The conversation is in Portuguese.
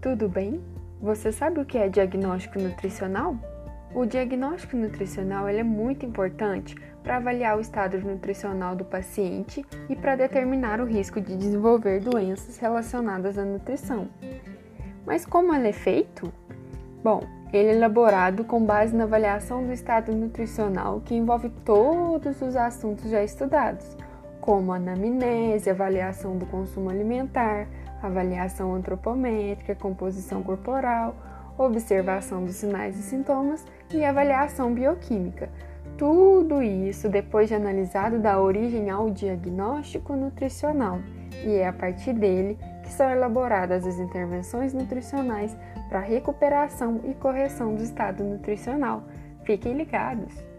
tudo bem? Você sabe o que é diagnóstico nutricional? O diagnóstico nutricional é muito importante para avaliar o estado nutricional do paciente e para determinar o risco de desenvolver doenças relacionadas à nutrição. Mas como ele é feito? Bom, ele é elaborado com base na avaliação do estado nutricional que envolve todos os assuntos já estudados, como anamnese, avaliação do consumo alimentar, avaliação antropométrica, composição corporal, observação dos sinais e sintomas e avaliação bioquímica. Tudo isso depois de analisado dá origem ao diagnóstico nutricional e é a partir dele que são elaboradas as intervenções nutricionais para recuperação e correção do estado nutricional. Fiquem ligados!